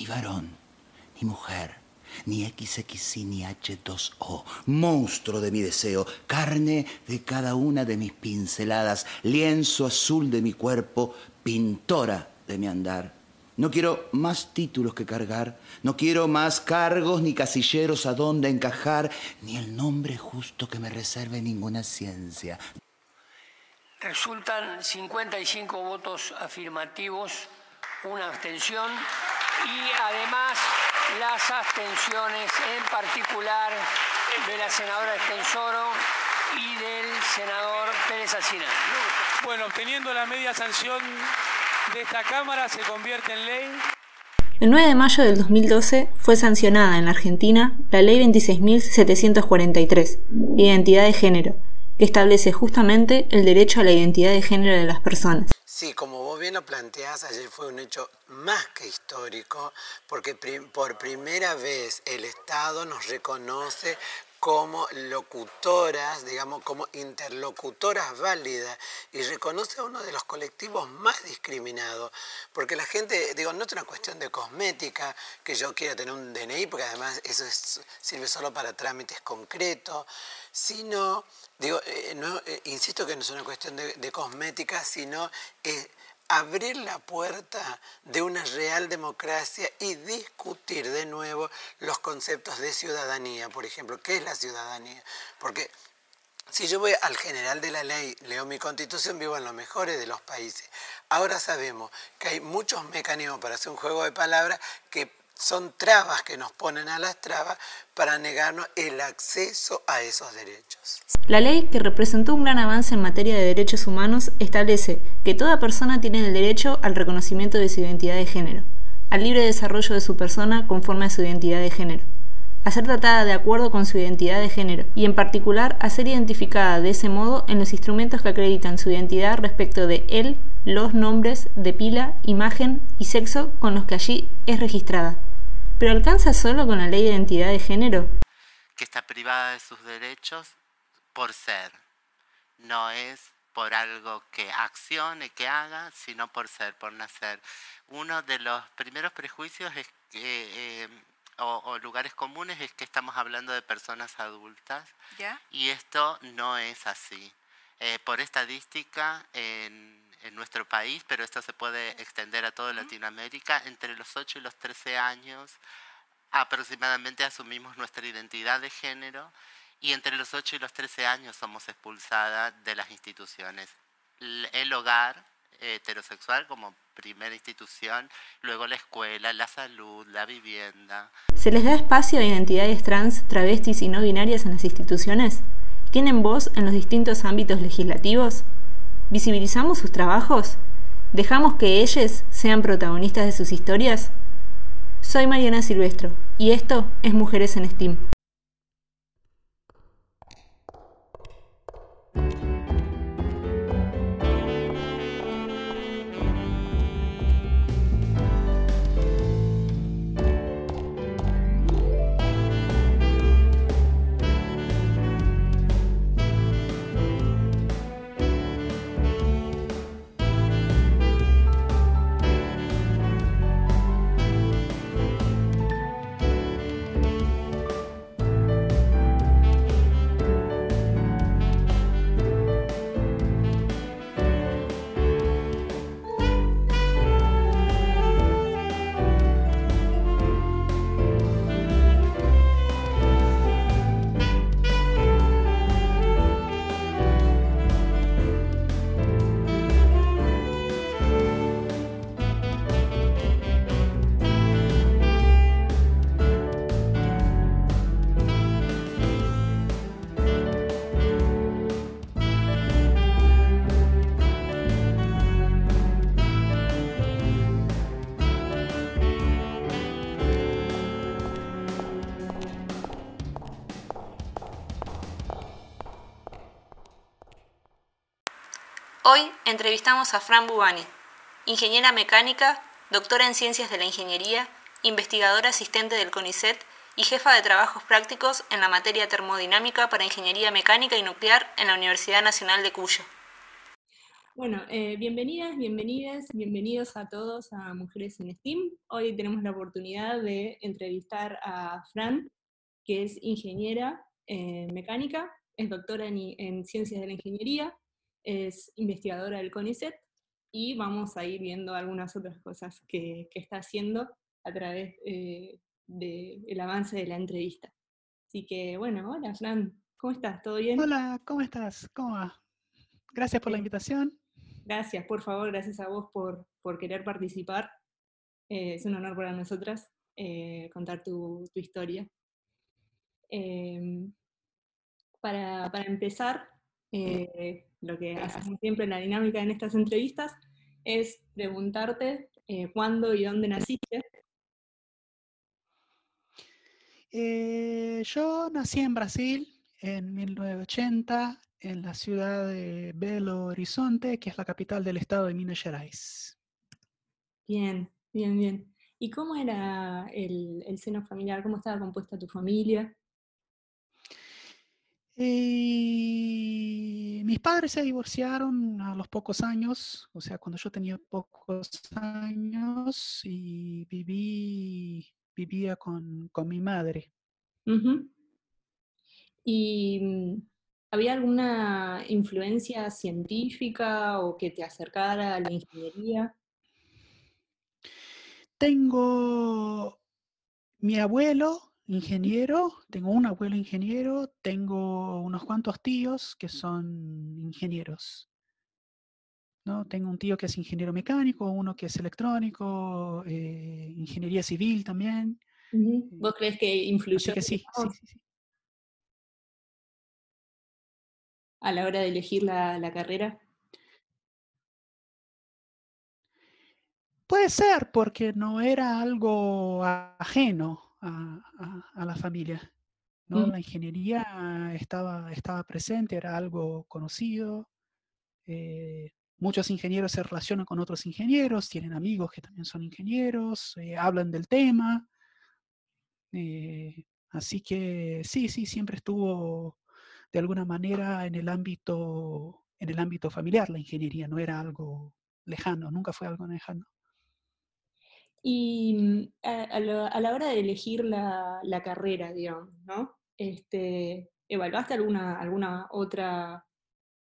ni varón, ni mujer, ni XXI ni H2O, monstruo de mi deseo, carne de cada una de mis pinceladas, lienzo azul de mi cuerpo, pintora de mi andar. No quiero más títulos que cargar, no quiero más cargos ni casilleros a donde encajar, ni el nombre justo que me reserve ninguna ciencia. Resultan 55 votos afirmativos, una abstención y además las abstenciones en particular de la senadora Estensoro y del senador Pérez Alcina. Bueno, obteniendo la media sanción de esta Cámara se convierte en ley. El 9 de mayo del 2012 fue sancionada en la Argentina la Ley 26.743, Identidad de Género, que establece justamente el derecho a la identidad de género de las personas. Sí, como vos bien lo planteás, ayer fue un hecho más que histórico, porque por primera vez el Estado nos reconoce como locutoras, digamos, como interlocutoras válidas y reconoce a uno de los colectivos más discriminados, porque la gente, digo, no es una cuestión de cosmética, que yo quiera tener un DNI, porque además eso sirve solo para trámites concretos, sino, digo, eh, no, eh, insisto que no es una cuestión de, de cosmética, sino es abrir la puerta de una real democracia y discutir de nuevo los conceptos de ciudadanía, por ejemplo, ¿qué es la ciudadanía? Porque si yo voy al general de la ley, leo mi constitución, vivo en los mejores de los países. Ahora sabemos que hay muchos mecanismos para hacer un juego de palabras que son trabas que nos ponen a las trabas para negarnos el acceso a esos derechos. La ley, que representó un gran avance en materia de derechos humanos, establece que toda persona tiene el derecho al reconocimiento de su identidad de género, al libre desarrollo de su persona conforme a su identidad de género, a ser tratada de acuerdo con su identidad de género y en particular a ser identificada de ese modo en los instrumentos que acreditan su identidad respecto de él, los nombres de pila, imagen y sexo con los que allí es registrada. ¿Pero alcanza solo con la ley de identidad de género? Que está privada de sus derechos por ser. No es por algo que accione, que haga, sino por ser, por nacer. Uno de los primeros prejuicios es que, eh, o, lugares comunes es que estamos hablando de personas adultas y esto no es así. Eh, por estadística, en en nuestro país, pero esto se puede extender a toda Latinoamérica, entre los 8 y los 13 años aproximadamente asumimos nuestra identidad de género y entre los 8 y los 13 años somos expulsadas de las instituciones. El hogar heterosexual como primera institución, luego la escuela, la salud, la vivienda. ¿Se les da espacio a identidades trans, travestis y no binarias en las instituciones? ¿Tienen voz en los distintos ámbitos legislativos? ¿Visibilizamos sus trabajos? ¿Dejamos que ellos sean protagonistas de sus historias? Soy Mariana Silvestro y esto es Mujeres en Steam. Entrevistamos a Fran Bubani, ingeniera mecánica, doctora en ciencias de la ingeniería, investigadora asistente del CONICET y jefa de trabajos prácticos en la materia termodinámica para ingeniería mecánica y nuclear en la Universidad Nacional de Cuyo. Bueno, eh, bienvenidas, bienvenidas, bienvenidos a todos a Mujeres en STEAM. Hoy tenemos la oportunidad de entrevistar a Fran, que es ingeniera eh, mecánica, es doctora en ciencias de la ingeniería, es investigadora del CONICET y vamos a ir viendo algunas otras cosas que, está haciendo a través eh, del avance de la entrevista. Así que bueno, hola Fran, ¿cómo estás? ¿Todo bien? Hola, ¿cómo estás? ¿Cómo va? Gracias por la invitación. Gracias, por favor, gracias a vos por, querer participar. Eh, es un honor para nosotras eh, contar tu, historia. Em, para, para, empezar, lo que hacemos siempre en la dinámica en estas entrevistas, es preguntarte eh, cuándo y dónde naciste. Eh, yo nací en Brasil en 1980, en la ciudad de Belo Horizonte, que es la capital del estado de Minas Gerais. Bien, bien, bien. ¿Y cómo era el, el seno familiar? ¿Cómo estaba compuesta tu familia? Y mis padres se divorciaron a los pocos años, o sea, cuando yo tenía pocos años y viví, vivía con, mi madre. ¿Y mm, había alguna influencia científica o que te acercara a la ingeniería? Tengo mi abuelo, ingeniero, tengo un abuelo ingeniero, tengo unos cuantos tíos que son ingenieros. ¿no? Tengo un tío que es ingeniero mecánico, uno que es electrónico, eh, ingeniería civil también. Eh, ¿Vos crees que influyó? que sí, sí, sí, A la hora de elegir la, la carrera. Puede ser, porque no era algo ajeno a, la familia. ¿no? Mm. La ingeniería estaba, estaba presente, era algo conocido. Eh, muchos ingenieros se relacionan con otros ingenieros, tienen amigos que también son ingenieros, eh, hablan del tema. Eh, así que sí, sí, siempre estuvo de alguna manera en el ámbito, en el ámbito familiar la ingeniería, no era algo lejano, nunca fue algo lejano. Y mm, a, la hora de elegir la, carrera, digamos, ¿no? Este, ¿Evaluaste alguna, alguna otra,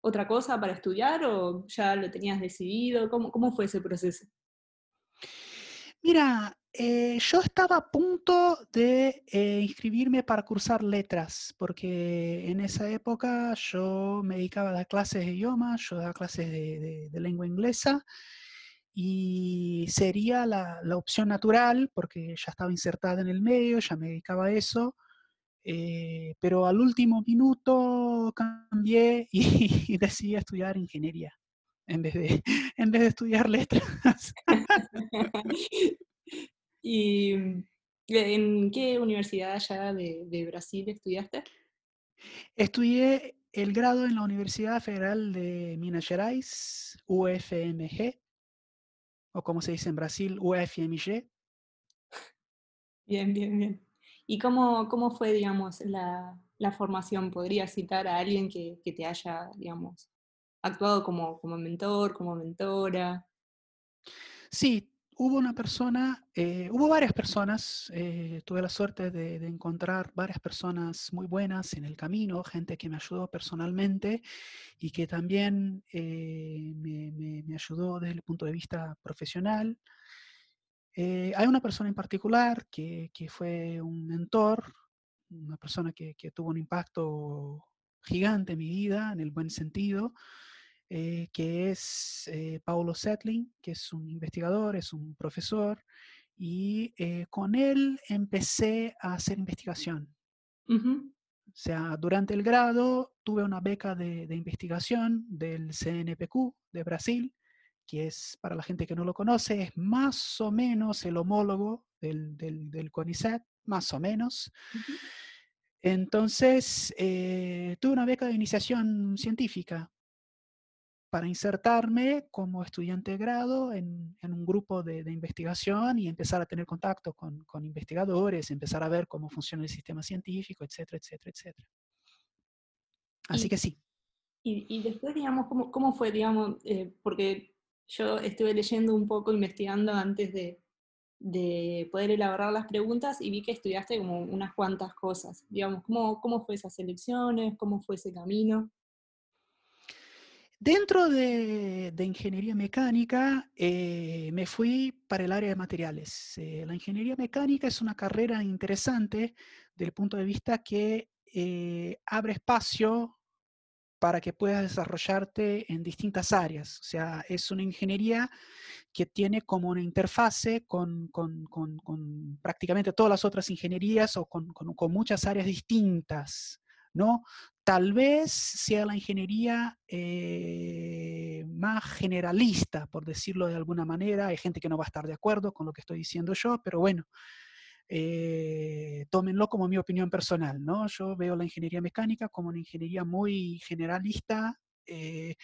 otra cosa para estudiar o ya lo tenías decidido? ¿Cómo, cómo fue ese proceso? Mira, eh, yo estaba a punto de eh, inscribirme para cursar letras, porque en esa época yo me dedicaba a dar clases de idiomas, yo daba clases de lengua inglesa, y sería la, opción natural porque ya estaba insertada en el medio, ya me dedicaba a eso, eh, pero al último minuto cambié y, decidí estudiar ingeniería en vez de, en vez de estudiar letras. ¿Y en qué universidad allá de, de Brasil estudiaste? Estudié el grado en la Universidad Federal de Minas Gerais, UFMG, o como se dice en Brasil, UFMG. Bien, bien, bien. ¿Y cómo, cómo fue, digamos, la, formación? ¿Podrías citar a alguien que, te haya, digamos, actuado como, como mentor, como mentora? Sí, hubo una persona, eh, hubo varias personas, eh, tuve la suerte de, encontrar varias personas muy buenas en el camino, gente que me ayudó personalmente y que también eh, me, ayudó desde el punto de vista profesional. hay una persona en particular que, fue un mentor, una persona que, que tuvo un impacto gigante en mi vida, en el buen sentido, eh, que es eh, Paulo Settling, que es un investigador, es un profesor, y eh, con él empecé a hacer investigación. O sea, durante el grado tuve una beca de, investigación del CNPq de Brasil, que es, para la gente que no lo conoce, es más o menos el homólogo del, del, CONICET, más o menos. Entonces, tuve una beca de iniciación científica para insertarme como estudiante de grado en, un grupo de, investigación y empezar a tener contacto con, investigadores, empezar a ver cómo funciona el sistema científico, etcétera, etcétera, etcétera. Así que sí. Y, después, digamos, ¿cómo, cómo fue, digamos, eh, porque yo estuve leyendo un poco, investigando antes de, de, poder elaborar las preguntas y vi que estudiaste como unas cuantas cosas. Digamos, ¿cómo, cómo fue esas elecciones? ¿Cómo fue ese camino? Dentro de, ingeniería mecánica eh, me fui para el área de materiales. Eh, la ingeniería mecánica es una carrera interesante desde el punto de vista que eh, abre espacio para que puedas desarrollarte en distintas áreas. O sea, es una ingeniería que tiene como una interfase con, prácticamente todas las otras ingenierías o con, muchas áreas distintas. ¿no? Tal vez sea la ingeniería eh, más generalista, por decirlo de alguna manera. Hay gente que no va a estar de acuerdo con lo que estoy diciendo yo, pero bueno, eh, tómenlo como mi opinión personal, ¿no? Yo veo la ingeniería mecánica como una ingeniería muy generalista, eh,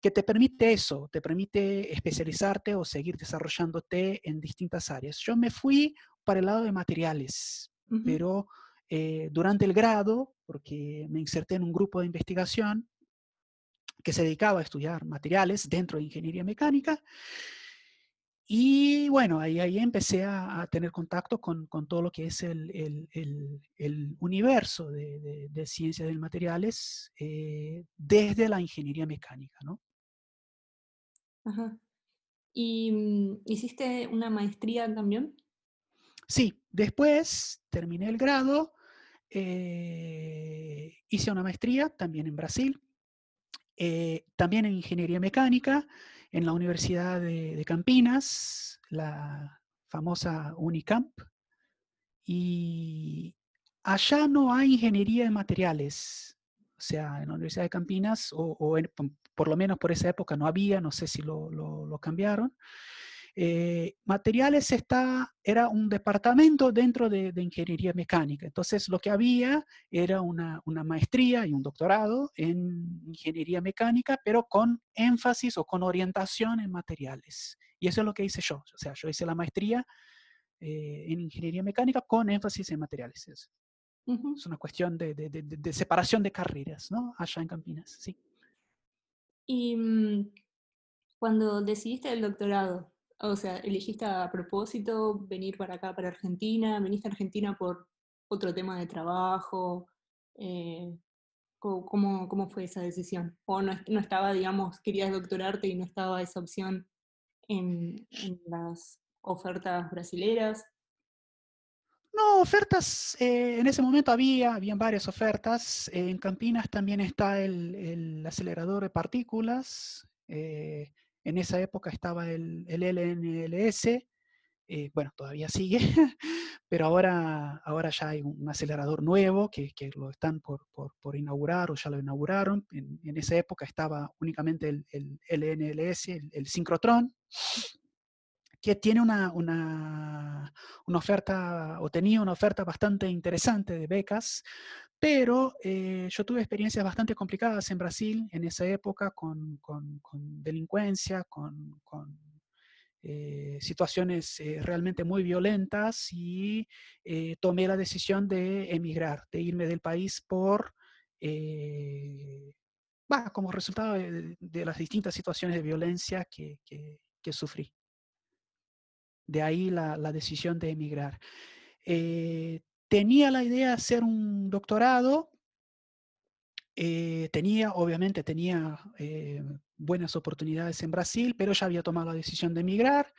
que te permite eso, te permite especializarte o seguir desarrollándote en distintas áreas. Yo me fui para el lado de materiales, pero eh, durante el grado, porque me inserté en un grupo de investigación que se dedicaba a estudiar materiales dentro de ingeniería mecánica, y bueno, ahí, ahí empecé a, tener contacto con, con, todo lo que es el, el, el, universo de, de, ciencias de materiales eh, desde la ingeniería mecánica, ¿no? Ajá. ¿Y mm, hiciste una maestría también? Sí, después terminé el grado, eh, hice una maestría también en Brasil, eh, también en ingeniería mecánica, en la Universidad de, Campinas, la famosa Unicamp, y allá no hay ingeniería de materiales. O sea, en la Universidad de Campinas, o, por lo menos por esa época no había, no sé si lo, lo cambiaron. Eh, materiales está, era un departamento dentro de, ingeniería mecánica. Entonces lo que había era una, maestría y un doctorado en ingeniería mecánica, pero con énfasis o con orientación en materiales. Y eso es lo que hice yo. O sea, yo hice la maestría eh, en ingeniería mecánica con énfasis en materiales. Es, una cuestión de, separación de carreras, ¿no? Allá en Campinas, sí. Y mm, cuando decidiste el doctorado, o sea, elegiste a propósito venir para acá, para Argentina, viniste a Argentina por otro tema de trabajo. Eh, ¿cómo, ¿cómo, fue esa decisión? ¿O no, no, estaba, digamos, querías doctorarte y no estaba esa opción en, las ofertas brasileras? No, ofertas, eh, en ese momento había, habían varias ofertas. en Campinas también está el, el acelerador de partículas. Eh, en esa época estaba el, LNLS, eh, bueno, todavía sigue, pero ahora, ahora ya hay un acelerador nuevo que, lo están por, por, inaugurar o ya lo inauguraron. En, esa época estaba únicamente el, el LNLS, el, el que tiene una, una, una, oferta o tenía una oferta bastante interesante de becas pero eh, yo tuve experiencias bastante complicadas en Brasil en esa época con, con, delincuencia, con, con eh, situaciones eh, realmente muy violentas y tomé la decisión de emigrar, de irme del país por, como resultado de, las distintas situaciones de violencia que, que, que sufrí. De ahí la, la decisión de emigrar tenía la idea de hacer un doctorado, eh, tenía, obviamente tenía eh, buenas oportunidades en Brasil, pero ya había tomado la decisión de emigrar.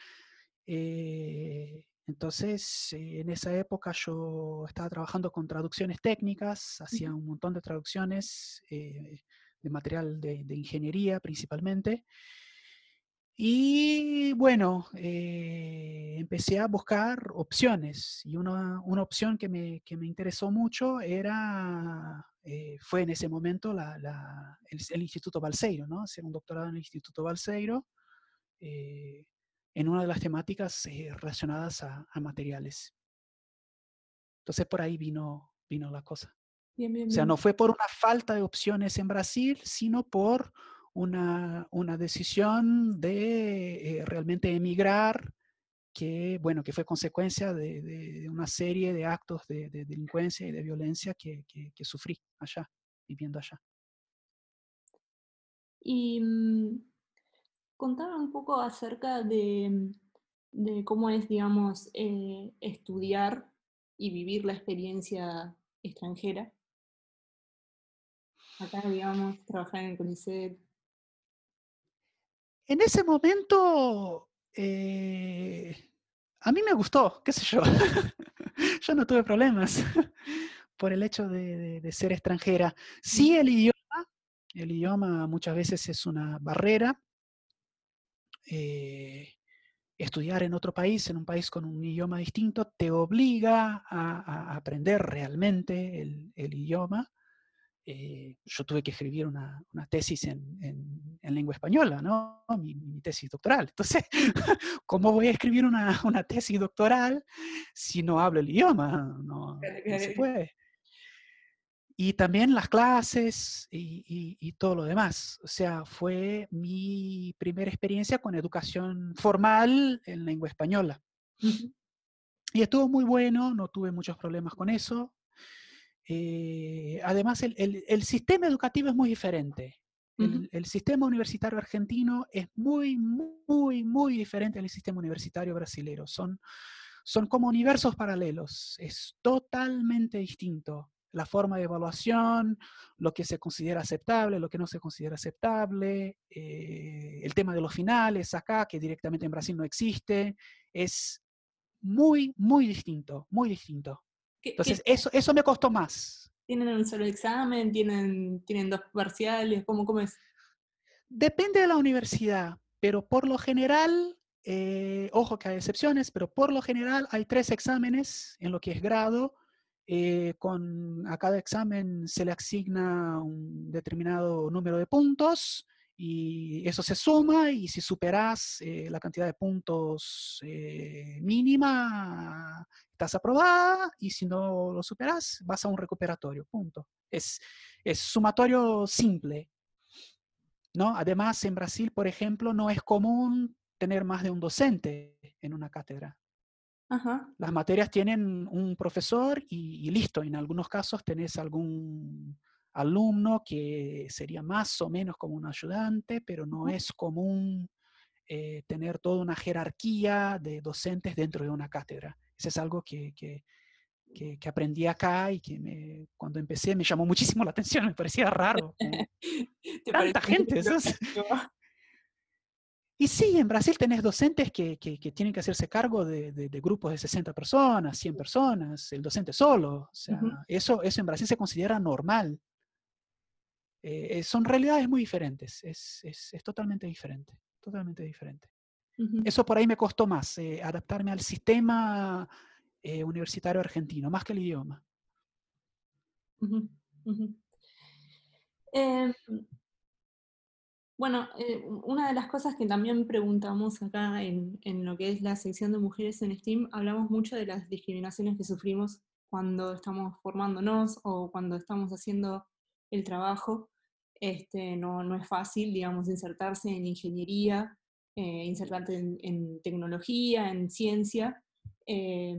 Eh, entonces, en esa época yo estaba trabajando con traducciones técnicas, hacía un montón de traducciones de material de, de ingeniería principalmente. Y bueno, eh, empecé a buscar opciones y una, una opción que me, que me, interesó mucho era, eh, fue en ese momento la, la, el, Instituto Balseiro, ¿no? hacer un doctorado en el Instituto Balseiro eh, en una de las temáticas relacionadas a, a, materiales. Entonces por ahí vino, vino la cosa. O sea, no fue por una falta de opciones en Brasil, sino por una, una decisión de eh, realmente emigrar que, bueno, que fue consecuencia de, una serie de actos de, de, delincuencia y de violencia que, que, sufrí allá, viviendo allá. Y mm, contame un poco acerca de, de cómo es, digamos, eh, estudiar y vivir la experiencia extranjera. Acá, digamos, trabajar en el CONICET. En ese momento, eh, a mí me gustó, qué sé yo. yo no tuve problemas por el hecho de, de, de, ser extranjera. Sí, el idioma, el idioma muchas veces es una barrera. Eh, estudiar en otro país, en un país con un idioma distinto, te obliga a, a aprender realmente el, el idioma. Eh, yo tuve que escribir una, una tesis en, en, en, lengua española, ¿no? Mi, mi, tesis doctoral. Entonces, ¿cómo voy a escribir una, una, tesis doctoral si no hablo el idioma? No, no se puede. Y también las clases y, y, y, todo lo demás. O sea, fue mi primera experiencia con educación formal en lengua española. Y estuvo muy bueno, no tuve muchos problemas con eso. Eh, además, el, el, el, sistema educativo es muy diferente. Uh -huh. el, sistema universitario argentino es muy, muy, muy diferente al sistema universitario brasilero. Son, son como universos paralelos. Es totalmente distinto la forma de evaluación, lo que se considera aceptable, lo que no se considera aceptable, eh, el tema de los finales acá, que directamente en Brasil no existe, es muy, muy distinto, muy distinto. Entonces, ¿qué? Eso, eso me costó más. ¿Tienen un solo examen? ¿Tienen, tienen dos parciales? ¿Cómo, ¿Cómo es? Depende de la universidad, pero por lo general, eh, ojo que hay excepciones, pero por lo general hay tres exámenes en lo que es grado, eh, con, a cada examen se le asigna un determinado número de puntos y eso se suma y si superas eh, la cantidad de puntos eh, mínima, estás aprobada y si no lo superas, vas a un recuperatorio, punto. Es, es sumatorio simple. ¿no? Además, en Brasil, por ejemplo, no es común tener más de un docente en una cátedra. Ajá. Las materias tienen un profesor y, y, listo. En algunos casos tenés algún alumno que sería más o menos como un ayudante, pero no es común eh, tener toda una jerarquía de docentes dentro de una cátedra. Eso es algo que, que, que, que aprendí acá y que me, cuando empecé me llamó muchísimo la atención, me parecía raro. tanta gente. Eso es, y sí, en Brasil tenés docentes que, que, que tienen que hacerse cargo de, de, de, grupos de 60 personas, 100 personas, el docente solo. O sea, uh -huh. eso, eso en Brasil se considera normal. Eh, son realidades muy diferentes, es, es, es, totalmente diferente, totalmente diferente. Uh -huh. Eso por ahí me costó más, eh, adaptarme al sistema eh, universitario argentino, más que el idioma. Uh -huh. eh, bueno, una de las cosas que también preguntamos acá en, en, lo que es la sección de mujeres en STEAM, hablamos mucho de las discriminaciones que sufrimos cuando estamos formándonos o cuando estamos haciendo el trabajo. Este, no, no es fácil, digamos, insertarse en ingeniería, eh, insertarte en, en, tecnología, en ciencia. Eh,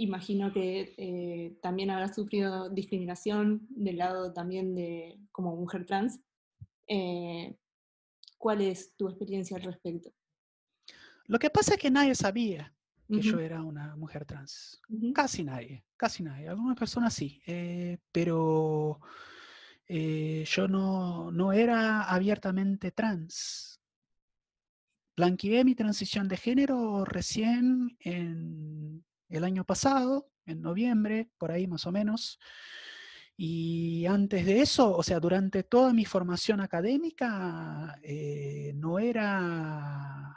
imagino que eh, también habrás sufrido discriminación del lado también de como mujer trans. Eh, ¿Cuál es tu experiencia al respecto? Lo que pasa es que nadie sabía que uh -huh. yo era una mujer trans. Uh -huh. Casi nadie, casi nadie. Algunas personas sí, eh, pero eh, yo no, no era abiertamente trans. Blanqueé mi transición de género recién en el año pasado, en noviembre, por ahí más o menos. Y antes de eso, o sea, durante toda mi formación académica, eh, no era,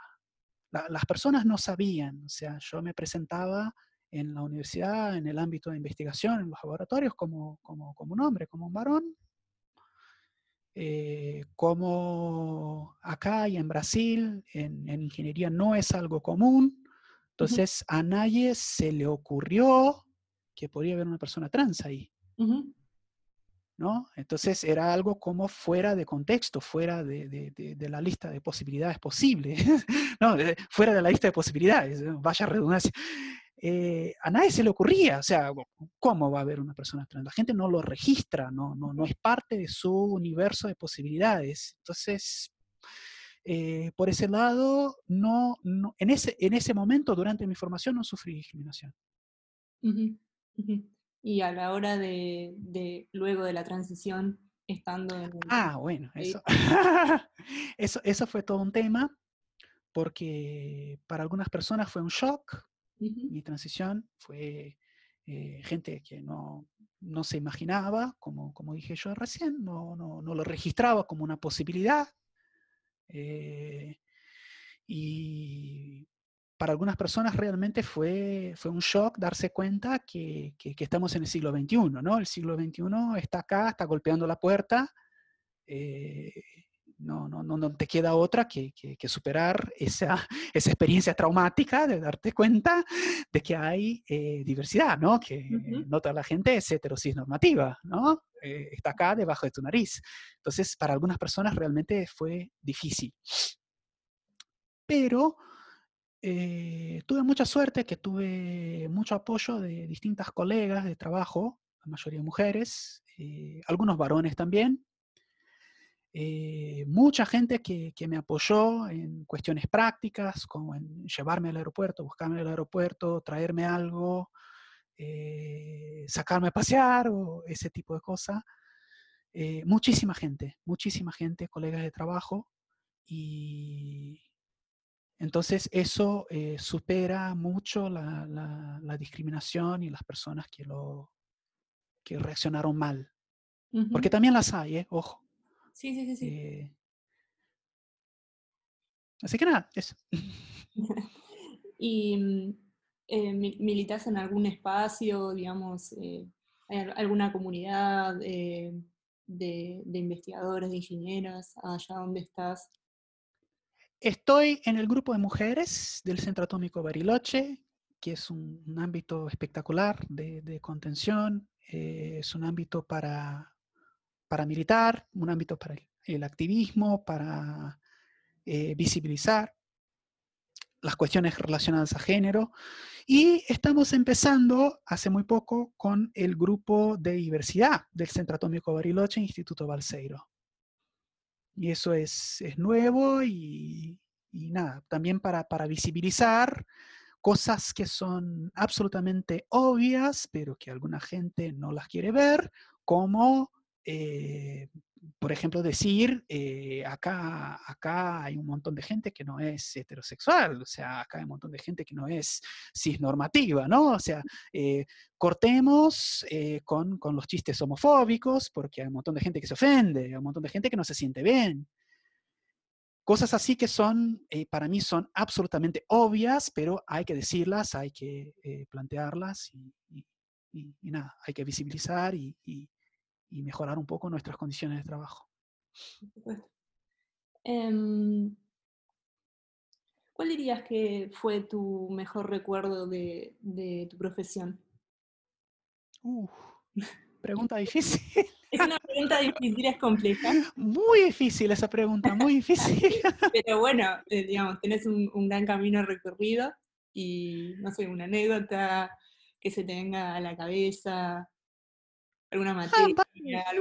la, las personas no sabían, o sea, yo me presentaba en la universidad, en el ámbito de investigación, en los laboratorios, como, como, como un hombre, como un varón. Eh, como acá y en Brasil, en, en, ingeniería no es algo común, entonces uh -huh. a nadie se le ocurrió que podría haber una persona trans ahí. Uh -huh. ¿no? Entonces era algo como fuera de contexto, fuera de, de, la lista de posibilidades posibles, ¿no? fuera de la lista de posibilidades, vaya redundancia. Eh, a nadie se le ocurría, o sea, ¿cómo va a haber una persona trans? La gente no lo registra, no, no, no es parte de su universo de posibilidades. Entonces, eh, por ese lado, no, no, en, ese, en ese momento, durante mi formación, no sufrí discriminación. Y a la hora de, de, luego de la transición, estando en... Ah, bueno, eso, eso, eso fue todo un tema, porque para algunas personas fue un shock, mi transición fue eh, gente que no, no, se imaginaba, como, como dije yo recién, no, no, no lo registraba como una posibilidad. Eh, y para algunas personas realmente fue, fue un shock darse cuenta que, que, estamos en el siglo XXI, ¿no? El siglo XXI está acá, está golpeando la puerta. Eh, no, no, no, te queda otra que, que, superar esa, esa, experiencia traumática de darte cuenta de que hay eh, diversidad, ¿no? Que no toda la gente es heterosis normativa, ¿no? Eh, está acá debajo de tu nariz. Entonces, para algunas personas realmente fue difícil. Pero eh, tuve mucha suerte que tuve mucho apoyo de distintas colegas de trabajo, la mayoría mujeres, algunos varones también, eh, mucha gente que, me apoyó en cuestiones prácticas, como en llevarme al aeropuerto, buscarme al aeropuerto, traerme algo, eh, sacarme a pasear o ese tipo de cosas. Eh, muchísima gente, muchísima gente, colegas de trabajo, y entonces eso supera mucho la, discriminación y las personas que, lo, que reaccionaron mal. Porque también las hay, ojo. Sí, sí, sí. sí. Eh, así que nada, eso. ¿Y mm, eh, militas en algún espacio, digamos, eh, alguna comunidad de, de, investigadores, de ingenieros, allá donde estás? Estoy en el grupo de mujeres del Centro Atómico Bariloche, que es un, ámbito espectacular de, de contención, es un ámbito para militar, un ámbito para el, activismo, para eh, visibilizar las cuestiones relacionadas a género. Y estamos empezando hace muy poco con el grupo de diversidad del Centro Atómico Bariloche, Instituto Balseiro. Y eso es, es nuevo y, nada, también para, para visibilizar cosas que son absolutamente obvias, pero que alguna gente no las quiere ver, como eh, por ejemplo, decir, eh, acá, acá hay un montón de gente que no es heterosexual, o sea, acá hay un montón de gente que no es cisnormativa, ¿no? O sea, eh, cortemos con, con, los chistes homofóbicos, porque hay un montón de gente que se ofende, hay un montón de gente que no se siente bien. Cosas así que son, para mí son absolutamente obvias, pero hay que decirlas, hay que plantearlas y, nada, hay que visibilizar y, y mejorar un poco nuestras condiciones de trabajo. Em, ¿Cuál dirías que fue tu mejor recuerdo de, tu profesión? pregunta difícil. Es una pregunta difícil, es compleja. Muy difícil esa pregunta, muy difícil. Pero bueno, eh, digamos, tenés un, un, gran camino recorrido y, no sé, una anécdota que se te venga a la cabeza, alguna ah,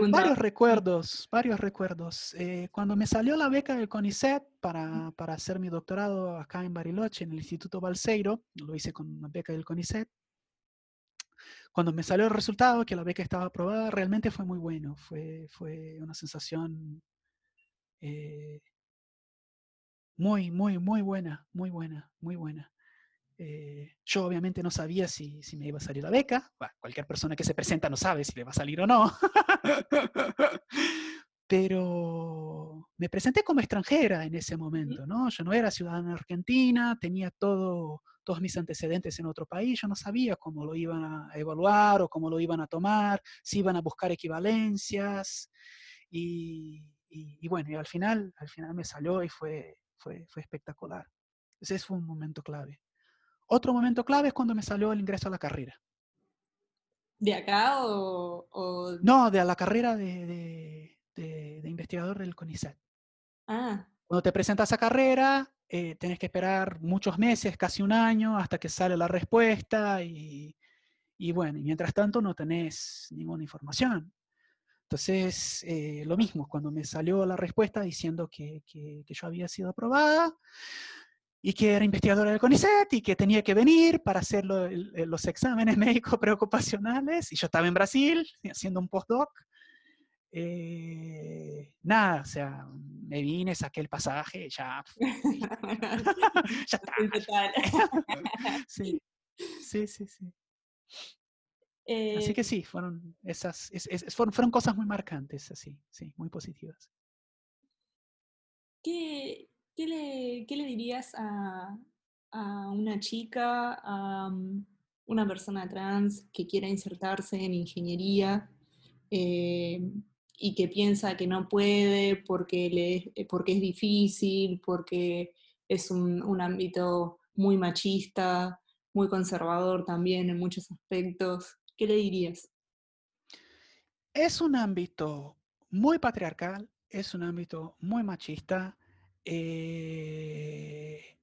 varios, recuerdos, varios recuerdos. Eh, cuando me salió la beca del CONICET para, para, hacer mi doctorado acá en Bariloche, en el Instituto Balseiro, lo hice con una beca del CONICET. Cuando me salió el resultado, que la beca estaba aprobada, realmente fue muy bueno. Fue, fue una sensación eh, muy, muy, muy buena, muy buena, muy buena. Eh, yo obviamente no sabía si, si, me iba a salir la beca. cualquier persona que se presenta no sabe si le va a salir o no. Pero me presenté como extranjera en ese momento, ¿no? Yo no era ciudadana argentina, tenía todo, todos mis antecedentes en otro país, yo no sabía cómo lo iban a evaluar o cómo lo iban a tomar, si iban a buscar equivalencias. Y, y, bueno, y al final, al final me salió y fue, fue, fue espectacular. Ese fue un momento clave. Otro momento clave es cuando me salió el ingreso a la carrera. ¿De acá o...? No, de la carrera de, investigador del CONICET. Ah. Cuando te presentas a carrera, eh, tenés que esperar muchos meses, casi un año, hasta que sale la respuesta y, y bueno, mientras tanto no tenés ninguna información. Entonces, eh, lo mismo, cuando me salió la respuesta diciendo que, que, yo había sido aprobada y que era investigadora del CONICET y que tenía que venir para hacer los exámenes médicos preocupacionales, y yo estaba en Brasil haciendo un postdoc, eh, nada, o sea, me vine, saqué el pasaje, ya. ya está. sí, sí, sí. sí. así que eh, sí, fueron esas, fueron, fueron, cosas muy marcantes, así, sí, muy positivas. ¿Qué, qué, le, dirías a, una chica, a mm, una persona trans que quiera insertarse en ingeniería? Eh, y que piensa que no puede eh, porque es difícil, porque es un, ámbito muy machista, muy conservador también en muchos aspectos. ¿Qué le dirías? Es un ámbito muy patriarcal, es un ámbito muy machista, eh,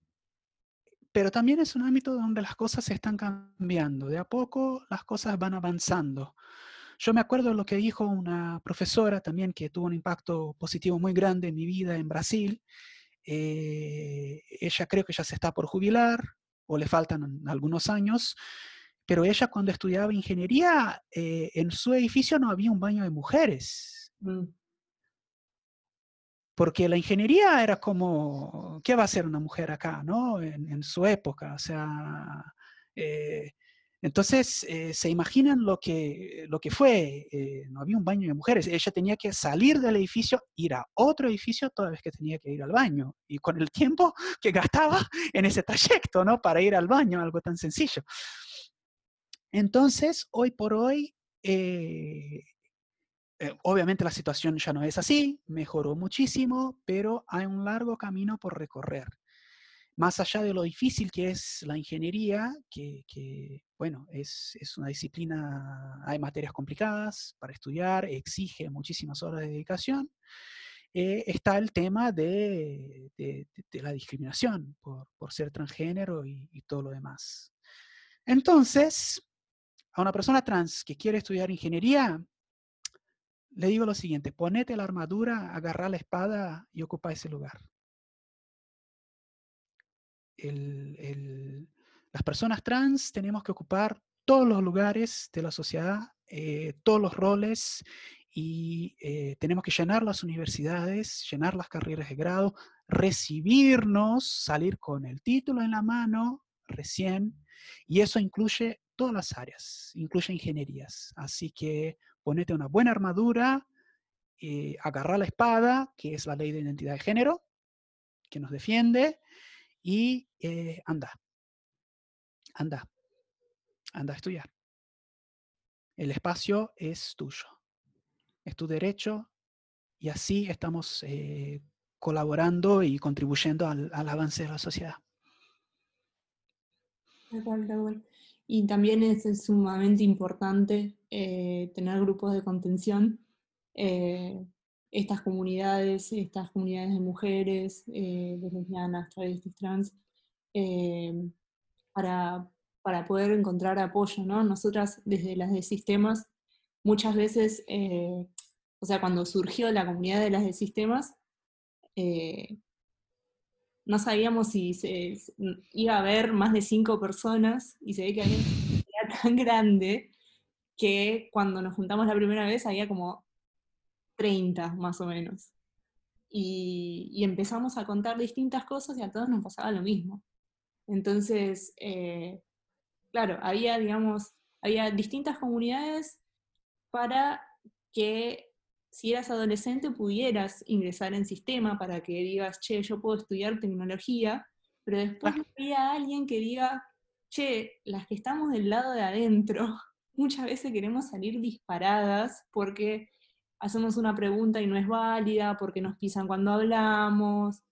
pero también es un ámbito donde las cosas se están cambiando. De a poco las cosas van avanzando. Yo me acuerdo de lo que dijo una profesora también que tuvo un impacto positivo muy grande en mi vida en Brasil. Eh, ella creo que ya se está por jubilar o le faltan algunos años, pero ella cuando estudiaba ingeniería, eh, en su edificio no había un baño de mujeres. Mm. Porque la ingeniería era como, ¿qué va a hacer una mujer acá, no? En, su época, o sea, eh, entonces, eh, se imaginan lo que, lo que fue, eh, no había un baño de mujeres, ella tenía que salir del edificio, ir a otro edificio toda vez que tenía que ir al baño, y con el tiempo que gastaba en ese trayecto, ¿no? Para ir al baño, algo tan sencillo. Entonces, hoy por hoy, eh, obviamente la situación ya no es así, mejoró muchísimo, pero hay un largo camino por recorrer más allá de lo difícil que es la ingeniería, que, bueno, es, una disciplina, hay materias complicadas para estudiar, exige muchísimas horas de dedicación, eh, está el tema de, la discriminación por, ser transgénero y, todo lo demás. Entonces, a una persona trans que quiere estudiar ingeniería, le digo lo siguiente, ponete la armadura, agarra la espada y ocupa ese lugar las personas trans tenemos que ocupar todos los lugares de la sociedad, eh, todos los roles y eh, tenemos que llenar las universidades, llenar las carreras de grado, recibirnos, salir con el título en la mano recién, y eso incluye todas las áreas, incluye ingenierías. Así que ponete una buena armadura, eh, la espada, que es la ley de identidad de género, que nos defiende, y eh, anda, anda, anda a estudiar. El espacio es tuyo, es tu derecho y así estamos eh, colaborando y contribuyendo al, avance de la sociedad. Y también es, sumamente importante eh, tener grupos de contención estas comunidades, estas comunidades de mujeres, eh, de lesbianas, travestis, trans, eh, para, para, poder encontrar apoyo, ¿no? Nosotras desde las de sistemas, muchas veces, eh, o sea, cuando surgió la comunidad de las de sistemas, no sabíamos si se, iba a haber más de cinco personas y se ve que había una comunidad tan grande que cuando nos juntamos la primera vez había como 30 más o menos. Y, empezamos a contar distintas cosas y a todos nos pasaba lo mismo. Entonces, eh, claro, había, digamos, había distintas comunidades para que si eras adolescente pudieras ingresar en sistema para que digas, che, yo puedo estudiar tecnología, pero después había alguien que diga, che, las que estamos del lado de adentro, muchas veces queremos salir disparadas porque hacemos una pregunta y no es válida, porque nos pisan cuando hablamos,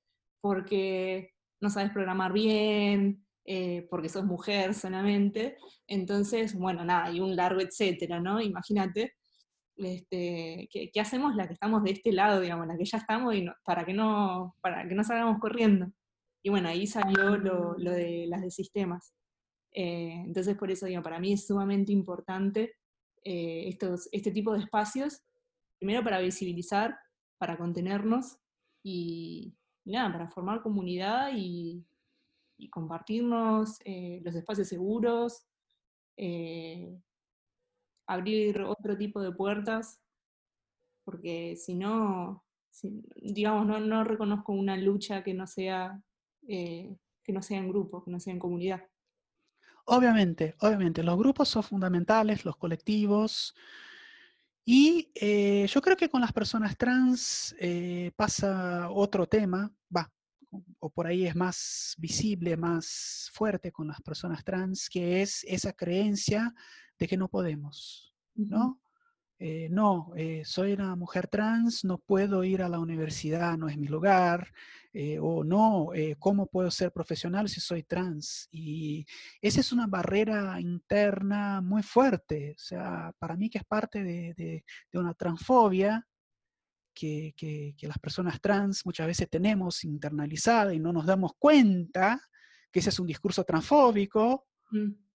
porque no sabes programar bien, eh, porque sos mujer solamente. Entonces, bueno, nada, y un largo etcétera, ¿no? Imagínate. Este, ¿qué, hacemos la que estamos de este lado, digamos, la que ya estamos, y para, que no, para que no salgamos corriendo? Y bueno, ahí salió lo, de las de sistemas. Eh, entonces, por eso digo, para mí es sumamente importante eh, estos, este tipo de espacios, primero para visibilizar, para contenernos y, nada, para formar comunidad y, compartirnos eh, los espacios seguros, abrir otro tipo de puertas, porque si no, digamos, no, no, reconozco una lucha que no sea, que no sea en grupo, que no sea en comunidad. Obviamente, obviamente, los grupos son fundamentales, los colectivos. Y eh, yo creo que con las personas trans eh, pasa otro tema, va, o por ahí es más visible, más fuerte con las personas trans, que es esa creencia de que no podemos, ¿no? Eh, no, eh, soy una mujer trans, no puedo ir a la universidad, no es mi lugar, eh, o no, ¿cómo puedo ser profesional si soy trans? Y esa es una barrera interna muy fuerte, o sea, para mí que es parte de, una transfobia que, las personas trans muchas veces tenemos internalizada y no nos damos cuenta que ese es un discurso transfóbico. Mm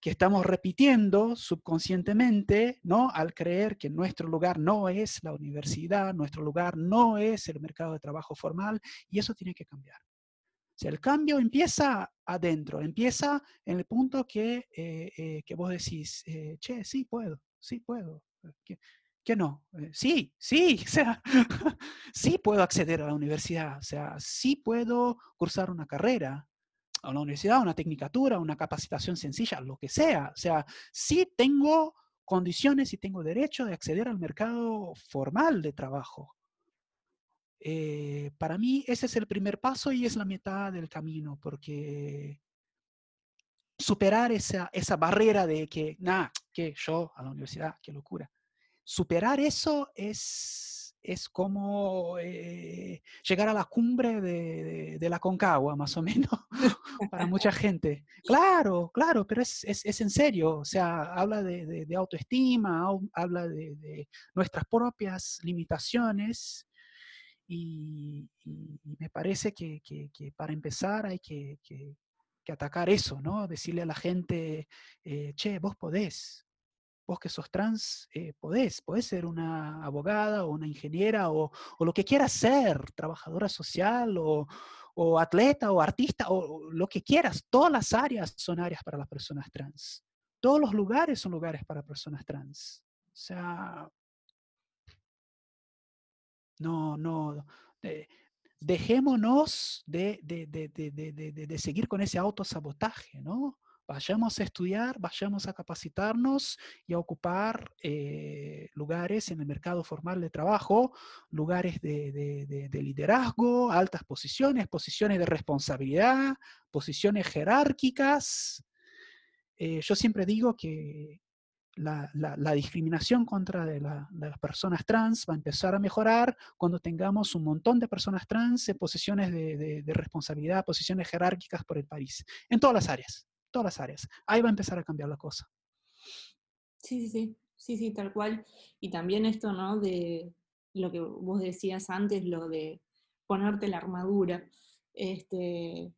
que estamos repitiendo subconscientemente, ¿no? Al creer que nuestro lugar no es la universidad, nuestro lugar no es el mercado de trabajo formal, y eso tiene que cambiar. El cambio empieza adentro, empieza en el punto que, eh, eh, que vos decís, eh, che, sí puedo, sí puedo. ¿Qué, qué no? sí, sí, o sea, sí puedo acceder a la universidad, o sea, sí puedo cursar una carrera, a la universidad, una tecnicatura, una capacitación sencilla, lo que sea. O sea, sí tengo condiciones y tengo derecho de acceder al mercado formal de trabajo. Eh, para mí ese es el primer paso y es la mitad del camino, porque superar esa, esa barrera de que, nada, que yo a la universidad, qué locura. Superar eso es es como eh, llegar a la cumbre de, la Concagua, más o menos, para mucha gente. Claro, claro, pero es, en serio, o sea, habla de, autoestima, habla de, nuestras propias limitaciones y, me parece que, para empezar hay que, atacar eso, ¿no? Decirle a la gente, eh, che, vos podés, vos que sos trans, eh, podés, podés ser una abogada o una ingeniera o, lo que quieras ser, trabajadora social o, atleta o artista o, lo que quieras. Todas las áreas son áreas para las personas trans. Todos los lugares son lugares para personas trans. O sea, no, no, dejémonos de, de, seguir con ese autosabotaje, ¿no? Vayamos a estudiar, vayamos a capacitarnos y a ocupar eh, lugares en el mercado formal de trabajo, lugares de, liderazgo, altas posiciones, posiciones de responsabilidad, posiciones jerárquicas. Eh, yo siempre digo que la, discriminación contra las personas trans va a empezar a mejorar cuando tengamos un montón de personas trans en posiciones de, responsabilidad, posiciones jerárquicas por el país, en todas las áreas todas las áreas. Ahí va a empezar a cambiar la cosa. Sí, sí, sí, sí, sí, tal cual. Y también esto, ¿no? De lo que vos decías antes, lo de ponerte la armadura, este,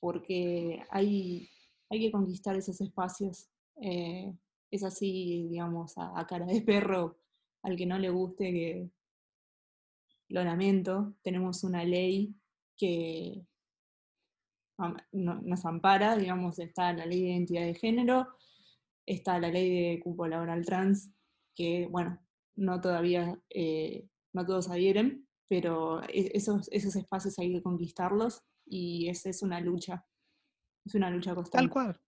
porque hay, hay que conquistar esos espacios. Eh, es así, digamos, a, cara de perro, al que no le guste, que lo lamento, tenemos una ley que, nos ampara, digamos, está la ley de identidad de género, está la ley de cupo laboral trans, que, bueno, no todavía, eh, no todos adhieren, pero e, esos, esos espacios hay que conquistarlos y esa es una lucha, es una lucha constante. Tal cual,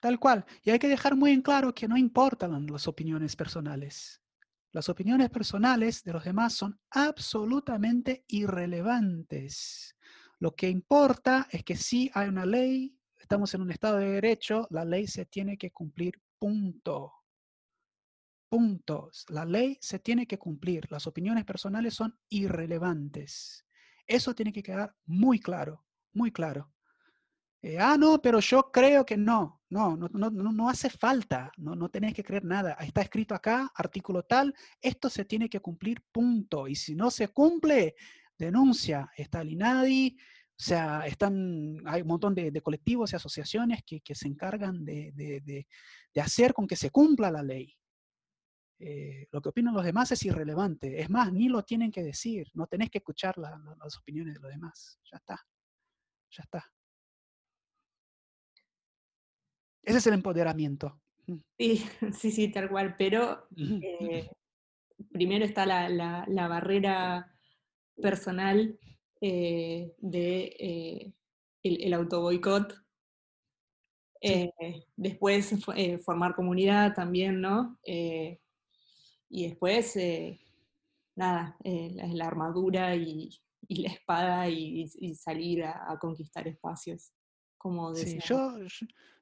tal cual. Y hay que dejar muy en claro que no importan las opiniones personales. Las opiniones personales de los demás son absolutamente irrelevantes. Lo que importa es que si hay una ley, estamos en un Estado de Derecho, la ley se tiene que cumplir, punto. Puntos. La ley se tiene que cumplir. Las opiniones personales son irrelevantes. Eso tiene que quedar muy claro, muy claro. Eh, ah, no, pero yo creo que no. No, no, no, no hace falta. No, no tenés que creer nada. Está escrito acá, artículo tal, esto se tiene que cumplir, punto. Y si no se cumple, denuncia. Está el INADI, o sea, están, hay un montón de, colectivos y asociaciones que, se encargan de, hacer con que se cumpla la ley. Eh, lo que opinan los demás es irrelevante. Es más, ni lo tienen que decir. No tenés que escuchar las opiniones de los demás. Ya está. Ya está. Ese es el empoderamiento. Mm. Sí, sí, sí, tal cual. Pero eh, primero está la, barrera personal eh, de eh, el, el autoboicot. después formar comunidad también, ¿no? y después, nada, la, armadura y, la espada y, salir a conquistar espacios sí, yo,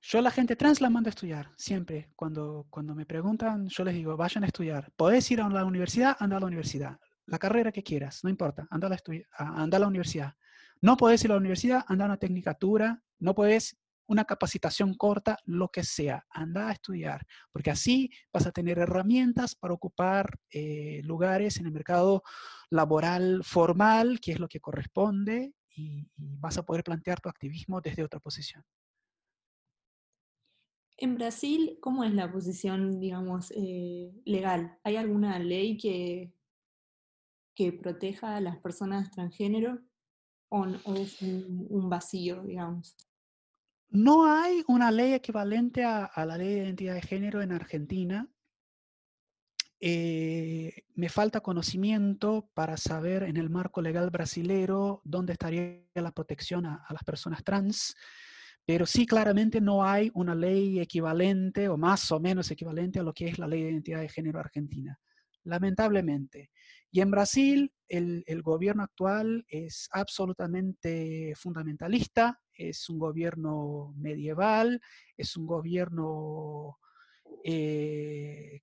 yo, la gente trans la mando a estudiar, siempre. Cuando, cuando me preguntan, yo les digo, vayan a estudiar. Podés ir a la universidad, anda a la universidad. La carrera que quieras, no importa, anda a la, anda a la universidad. No podés ir a la universidad, anda a una tecnicatura, no podés una capacitación corta, lo que sea, anda a estudiar, porque así vas a tener herramientas para ocupar eh, lugares en el mercado laboral formal, que es lo que corresponde, y, vas a poder plantear tu activismo desde otra posición. En Brasil, ¿cómo es la posición, digamos, eh, legal? ¿Hay alguna ley que, que proteja a las personas transgénero o, es un, vacío, digamos? No hay una ley equivalente a, la ley de identidad de género en Argentina. Eh, me falta conocimiento para saber en el marco legal brasilero dónde estaría la protección a, las personas trans, pero sí claramente no hay una ley equivalente o más o menos equivalente a lo que es la ley de identidad de género argentina, lamentablemente. Y en Brasil el, gobierno actual es absolutamente fundamentalista, es un gobierno medieval, es un gobierno... Eh,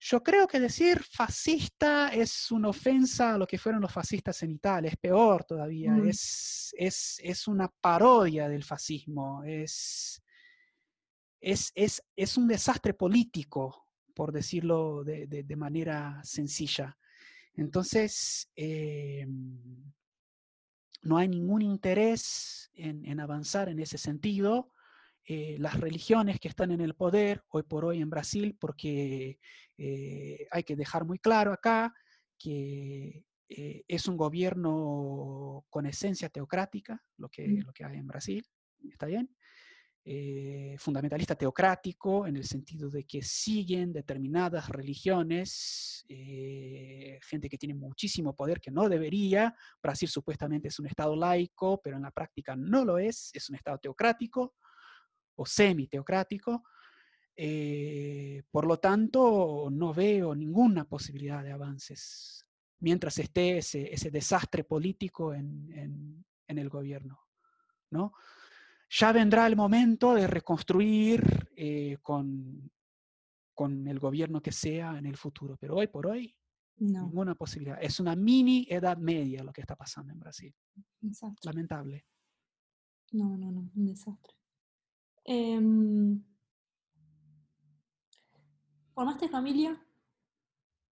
yo creo que decir fascista es una ofensa a lo que fueron los fascistas en Italia, es peor todavía, es, es, una parodia del fascismo, es, es, es, un desastre político, por decirlo de, manera sencilla. Entonces, eh, no hay ningún interés en, en avanzar en ese sentido. Eh, las religiones que están en el poder hoy por hoy en Brasil, porque eh, hay que dejar muy claro acá que eh, es un gobierno con esencia teocrática, lo que, lo que hay en Brasil, ¿está bien? Fundamentalista teocrático en el sentido de que siguen determinadas religiones, gente que tiene muchísimo poder que no debería. Brasil supuestamente es un Estado laico, pero en la práctica no lo es, es un Estado teocrático o semi-teocrático. Eh, por lo tanto, no veo ninguna posibilidad de avances mientras esté ese, desastre político en, el gobierno. ¿no? Ya vendrá el momento de reconstruir eh, con, con el gobierno que sea en el futuro, pero hoy por hoy ninguna posibilidad. Es una mini edad media lo que está pasando en Brasil. Lamentable. No, no, no, un desastre. Em, ¿Formaste familia?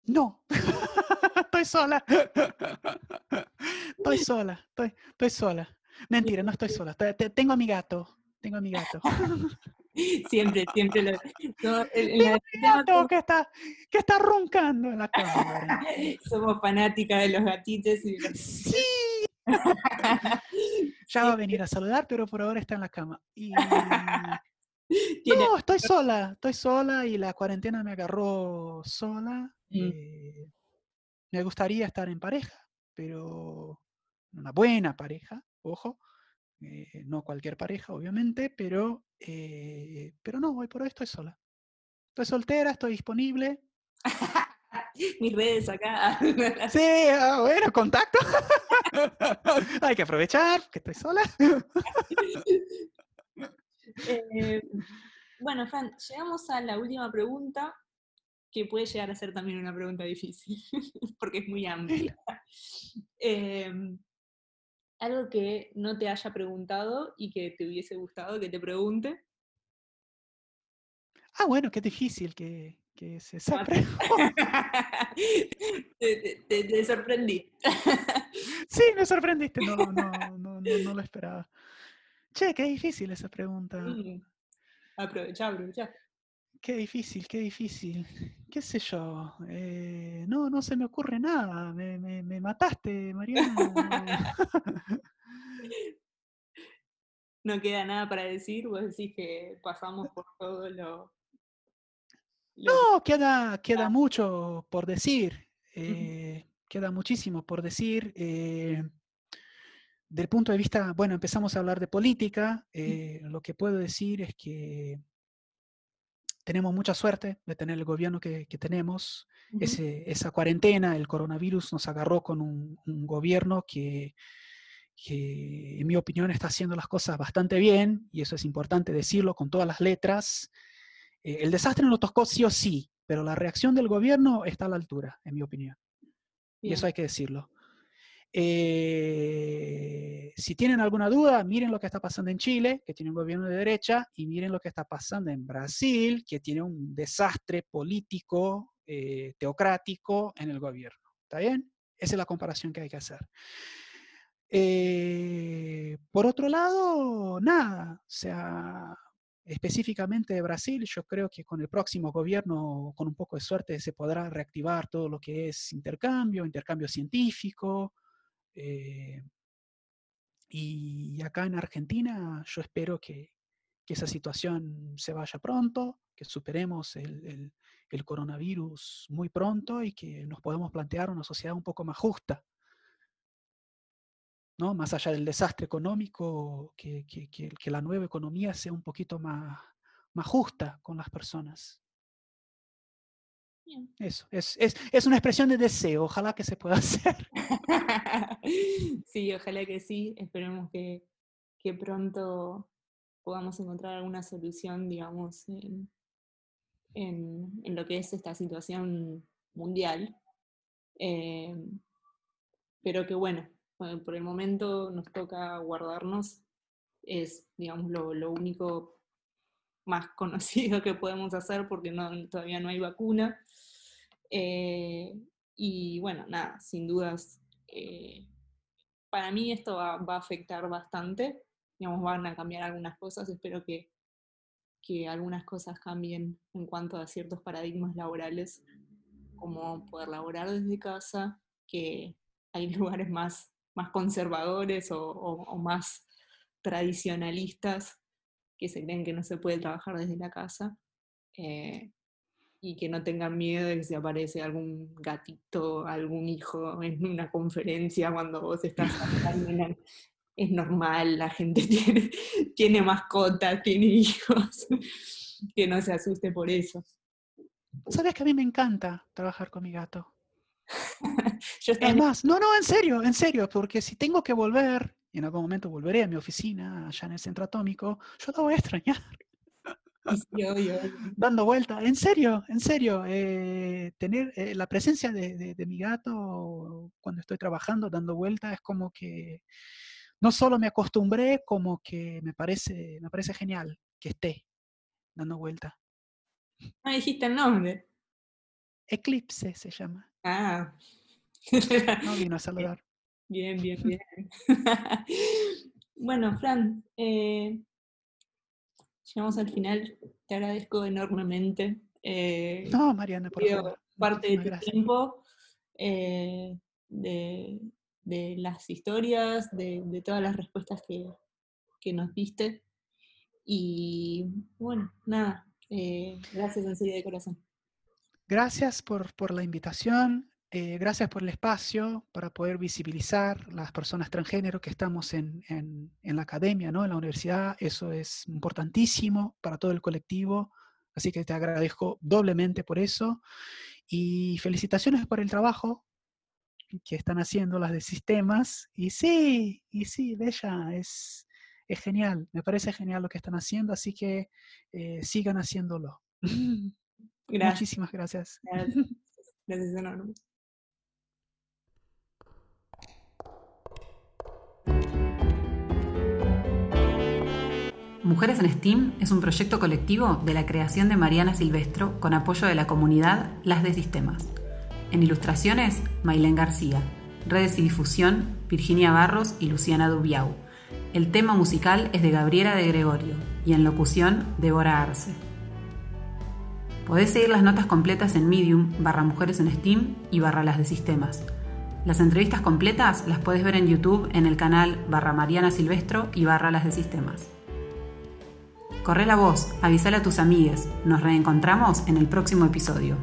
No, estoy sola. Estoy sola, estoy, estoy sola. Mentira, no estoy sola. tengo a mi gato, tengo a mi gato. Siempre, siempre lo. No, gato que está, que está roncando en la cama. Somos fanáticas de los gatitos. Y Sí. ya va a venir a saludar, pero por ahora está en la cama. Y... No, estoy sola, estoy sola y la cuarentena me agarró sola. Mm. Eh, me gustaría estar en pareja, pero una buena pareja, ojo, eh, no cualquier pareja, obviamente, pero, eh, pero no, hoy por hoy estoy sola. Estoy soltera, estoy disponible. Mis redes acá. sí, ah, bueno, contacto. Hay que aprovechar que estoy sola. Eh, bueno, Fran, llegamos a la última pregunta, que puede llegar a ser también una pregunta difícil, porque es muy amplia. Algo que no te haya preguntado y que te hubiese gustado que te pregunte. Ah, bueno, qué difícil que, que es esa te, te, sorprendí. sí, me sorprendiste, no, no, no, no, lo esperaba. Che, qué difícil esa pregunta. Mm. Aprovecha, aprovecha. Qué difícil, qué difícil. ¿Qué sé yo? Eh, no, no se me ocurre nada. Me, me, me mataste, Mariana. no queda nada para decir. Vos decís que pasamos por todo lo. No, queda, queda mucho por decir. Eh, queda muchísimo por decir. Eh, del punto de vista, bueno, empezamos a hablar de política. lo que puedo decir es que tenemos mucha suerte de tener el gobierno que, tenemos. esa cuarentena, el coronavirus nos agarró con un, gobierno que, en mi opinión, está haciendo las cosas bastante bien, y eso es importante decirlo con todas las letras. Eh, el desastre nos tocó sí o sí, pero la reacción del gobierno está a la altura, en mi opinión. Y eso hay que decirlo. Eh, si tienen alguna duda, miren lo que está pasando en Chile, que tiene un gobierno de derecha, y miren lo que está pasando en Brasil, que tiene un desastre político, eh, teocrático en el gobierno. ¿Está bien? Esa es la comparación que hay que hacer. Eh, por otro lado, nada, o sea, específicamente de Brasil, yo creo que con el próximo gobierno, con un poco de suerte, se podrá reactivar todo lo que es intercambio, intercambio científico, eh, y acá en Argentina yo espero que, esa situación se vaya pronto, que superemos el, coronavirus muy pronto y que nos podamos plantear una sociedad un poco más justa. ¿no? Más allá del desastre económico, que, la nueva economía sea un poquito más justa con las personas. Eso, es, es, es, una expresión de deseo, ojalá que se pueda hacer. sí, ojalá que sí, esperemos que, que, pronto podamos encontrar alguna solución, digamos, en, en, lo que es esta situación mundial. Eh, pero que bueno, por el momento nos toca guardarnos, es, digamos, lo, lo único más conocido que podemos hacer porque no, todavía no hay vacuna. Eh, y bueno, nada, sin dudas, eh, para mí esto va, a afectar bastante, digamos, van a cambiar algunas cosas, espero que, que algunas cosas cambien en cuanto a ciertos paradigmas laborales, como poder laborar desde casa, que hay lugares más, más conservadores o más tradicionalistas que se creen que no se puede trabajar desde la casa eh, y que no tengan miedo de que se aparece algún gatito, algún hijo en una conferencia cuando vos estás hablando. es normal, la gente tiene, tiene mascotas, tiene hijos, que no se asuste por eso. ¿Sabes que a mí me encanta trabajar con mi gato? Yo es más, no, no, en serio, en serio, porque si tengo que volver y en algún momento volveré a mi oficina allá en el centro atómico, yo la voy a extrañar. Dando vuelta, en serio, en serio, eh, tener eh, la presencia de, mi gato cuando estoy trabajando, dando vuelta, es como que no solo me acostumbré, como que me parece, me parece genial que esté dando vuelta. Ah, dijiste el nombre. Eclipse se llama. Ah. No vino a saludar. Bien, bien, bien. bueno, Fran, eh, llegamos al final. Te agradezco enormemente. Eh, no, Mariana, por favor. Parte de tu tiempo, eh, de, las historias, de, todas las respuestas que, nos diste. Y bueno, nada, gracias en serio de corazón. Gracias por, por la invitación. Eh, gracias por el espacio para poder visibilizar las personas transgénero que estamos en, la academia, ¿no? en la universidad. Eso es importantísimo para todo el colectivo. Así que te agradezco doblemente por eso. Y felicitaciones por el trabajo que están haciendo las de sistemas. Y sí, y sí, Bella, es, es genial. Me parece genial lo que están haciendo. Así que eh, sigan haciéndolo. Muchísimas gracias. Gracias, gracias Mujeres en STEAM es un proyecto colectivo de la creación de Mariana Silvestro con apoyo de la comunidad Las de Sistemas. En ilustraciones, Mailén García. Redes y difusión, Virginia Barros y Luciana Dubiau. El tema musical es de Gabriela de Gregorio y en locución, Débora Arce. Podés seguir las notas completas en Medium, barra Mujeres en STEAM y barra Las de Sistemas. Las entrevistas completas las puedes ver en YouTube en el canal barra Mariana Silvestro y barra Las de Sistemas. Corre la voz, avísale a tus amigues. Nos reencontramos en el próximo episodio.